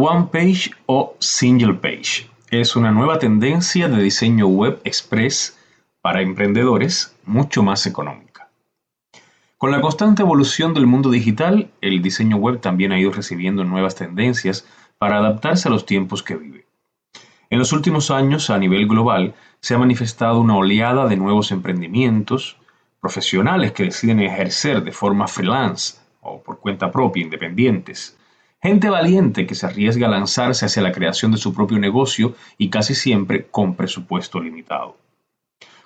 One Page o Single Page es una nueva tendencia de diseño web express para emprendedores mucho más económica. Con la constante evolución del mundo digital, el diseño web también ha ido recibiendo nuevas tendencias para adaptarse a los tiempos que vive. En los últimos años, a nivel global, se ha manifestado una oleada de nuevos emprendimientos, profesionales que deciden ejercer de forma freelance o por cuenta propia, independientes, Gente valiente que se arriesga a lanzarse hacia la creación de su propio negocio y casi siempre con presupuesto limitado.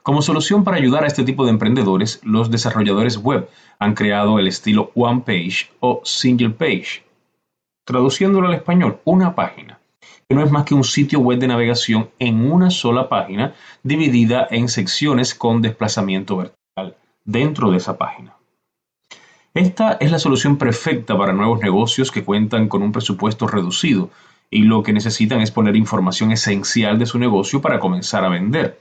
Como solución para ayudar a este tipo de emprendedores, los desarrolladores web han creado el estilo One Page o Single Page. Traduciéndolo al español, una página, que no es más que un sitio web de navegación en una sola página dividida en secciones con desplazamiento vertical dentro de esa página. Esta es la solución perfecta para nuevos negocios que cuentan con un presupuesto reducido y lo que necesitan es poner información esencial de su negocio para comenzar a vender.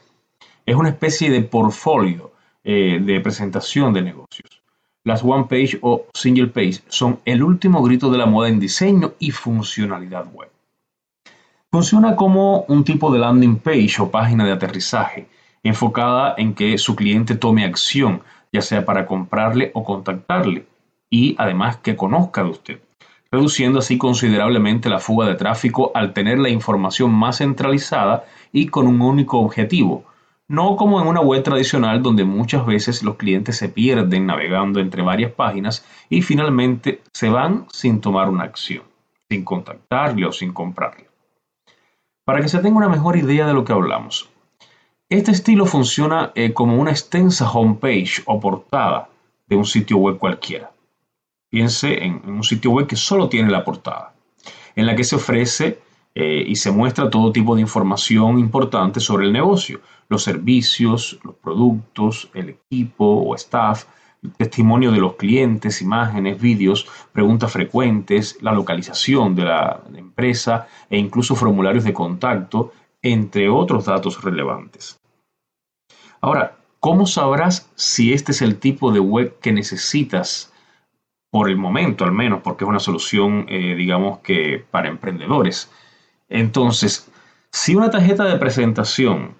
Es una especie de portfolio eh, de presentación de negocios. Las One Page o Single Page son el último grito de la moda en diseño y funcionalidad web. Funciona como un tipo de landing page o página de aterrizaje, enfocada en que su cliente tome acción ya sea para comprarle o contactarle, y además que conozca de usted, reduciendo así considerablemente la fuga de tráfico al tener la información más centralizada y con un único objetivo, no como en una web tradicional donde muchas veces los clientes se pierden navegando entre varias páginas y finalmente se van sin tomar una acción, sin contactarle o sin comprarle. Para que se tenga una mejor idea de lo que hablamos, este estilo funciona eh, como una extensa homepage o portada de un sitio web cualquiera. Piense en, un sitio web que solo tiene la portada, en la que se ofrece eh, y se muestra todo tipo de información importante sobre el negocio, los servicios, los productos, el equipo o staff, testimonio de los clientes, imágenes, vídeos, preguntas frecuentes, la localización de la empresa e incluso formularios de contacto, entre otros datos relevantes. Ahora, ¿cómo sabrás si este es el tipo de web que necesitas por el momento al menos, porque es una solución, eh, digamos que para emprendedores? Entonces, si una tarjeta de presentación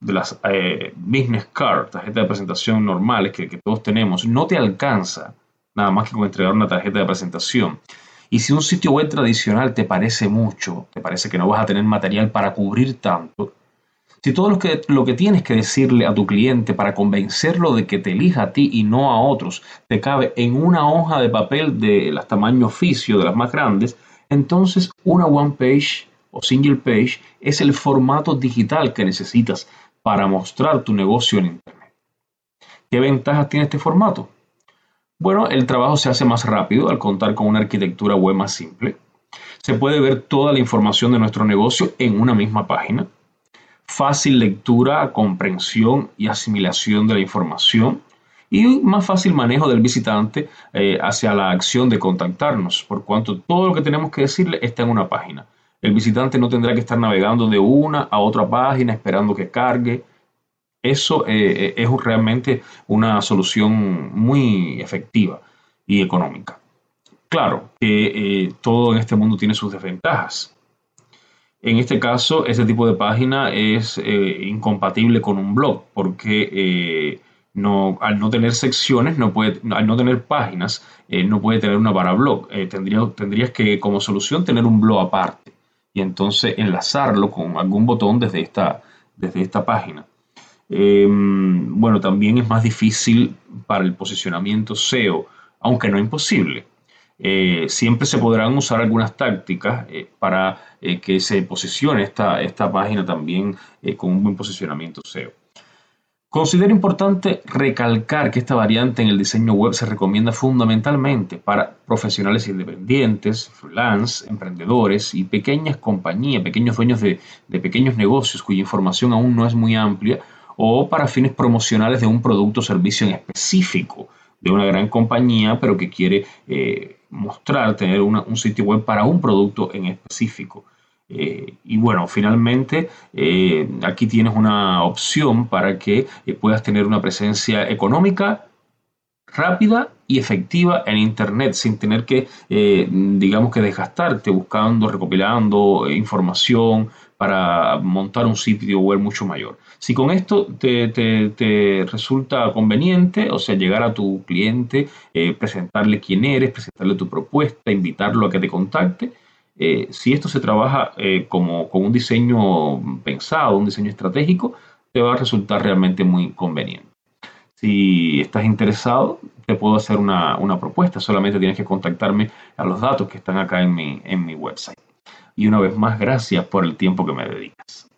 de las eh, business card, tarjeta de presentación normales que, que todos tenemos, no te alcanza nada más que con entregar una tarjeta de presentación. Y si un sitio web tradicional te parece mucho, te parece que no vas a tener material para cubrir tanto, si todo lo que, lo que tienes que decirle a tu cliente para convencerlo de que te elija a ti y no a otros te cabe en una hoja de papel de las tamaño oficio, de las más grandes, entonces una one page o single page es el formato digital que necesitas para mostrar tu negocio en Internet. ¿Qué ventajas tiene este formato? Bueno, el trabajo se hace más rápido al contar con una arquitectura web más simple. Se puede ver toda la información de nuestro negocio en una misma página fácil lectura, comprensión y asimilación de la información y un más fácil manejo del visitante eh, hacia la acción de contactarnos, por cuanto todo lo que tenemos que decirle está en una página. El visitante no tendrá que estar navegando de una a otra página esperando que cargue. Eso eh, eh, es realmente una solución muy efectiva y económica. Claro que todo en este mundo tiene sus desventajas. En este caso, ese tipo de página es eh, incompatible con un blog porque eh, al no tener secciones, no puede, al no tener páginas, eh, no puede tener una para blog. tendrías que, como solución, tener un blog aparte y entonces enlazarlo con algún botón desde esta, desde esta página. Em, bueno, también es más difícil para el posicionamiento SEO, aunque no imposible. Eh, siempre se podrán usar algunas tácticas eh, para eh, que se posicione esta, esta página también con un buen posicionamiento SEO. Considero importante recalcar que esta variante en el diseño web se recomienda fundamentalmente para profesionales independientes, freelance, emprendedores y pequeñas compañías, pequeños dueños de, de pequeños negocios cuya información aún no es muy amplia o para fines promocionales de un producto o servicio en específico de una gran compañía, pero que quiere mostrar, tener un sitio web para un producto en específico. Eh, y bueno, finalmente eh, aquí tienes una opción para que puedas tener una presencia económica rápida y efectiva en Internet sin tener que, eh, digamos que desgastarte buscando, recopilando información para montar un sitio web mucho mayor. Si con esto te, resulta conveniente, o sea, llegar a tu cliente, eh, presentarle quién eres, presentarle tu propuesta, invitarlo a que te contacte, eh, si esto se trabaja como con un diseño pensado, un diseño estratégico, te va a resultar realmente muy conveniente. Si estás interesado, te puedo hacer una, propuesta. Solamente tienes que contactarme a los datos que están acá en mi, en mi website. Y una vez más, gracias por el tiempo que me dedicas.